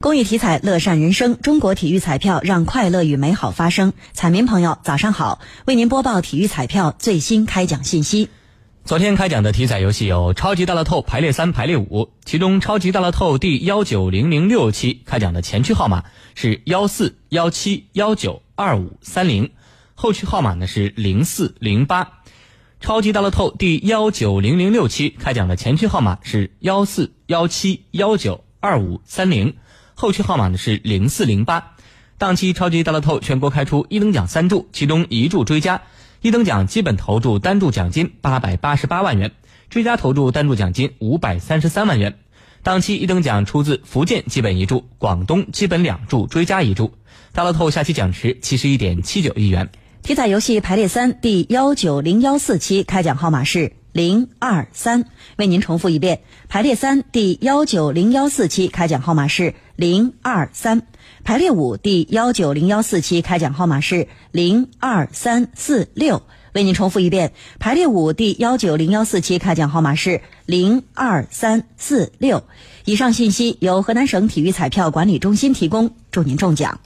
公益体彩，乐善人生。中国体育彩票让快乐与美好发生。彩民朋友，早上好，为您播报体育彩票最新开奖信息。昨天开奖的体彩游戏有超级大乐透排列三、排列五，其中超级大乐透第幺九零零六期开奖的前区号码是幺四幺七幺九二五三零，后区号码呢是零四零八。超级大乐透第幺九零零六期开奖的前区号码是幺四幺七幺九二五三零。后续号码呢是零四零八，当期超级大乐透全国开出一等奖三注，其中一注追加，一等奖基本投注单注奖金八百八十八万元，追加投注单注奖金五百三十三万元。当期一等奖出自福建基本一注，广东基本两注追加一注。大乐透下期奖池七十一点七九亿元。体彩游戏排列三第幺九零幺四期开奖号码是。零二三，为您重复一遍，排列三第幺九零幺四期开奖号码是零二三，排列五第幺九零幺四期开奖号码是零二三四六，为您重复一遍，排列五第幺九零幺四期开奖号码是零二三四六。以上信息由河南省体育彩票管理中心提供，祝您中奖。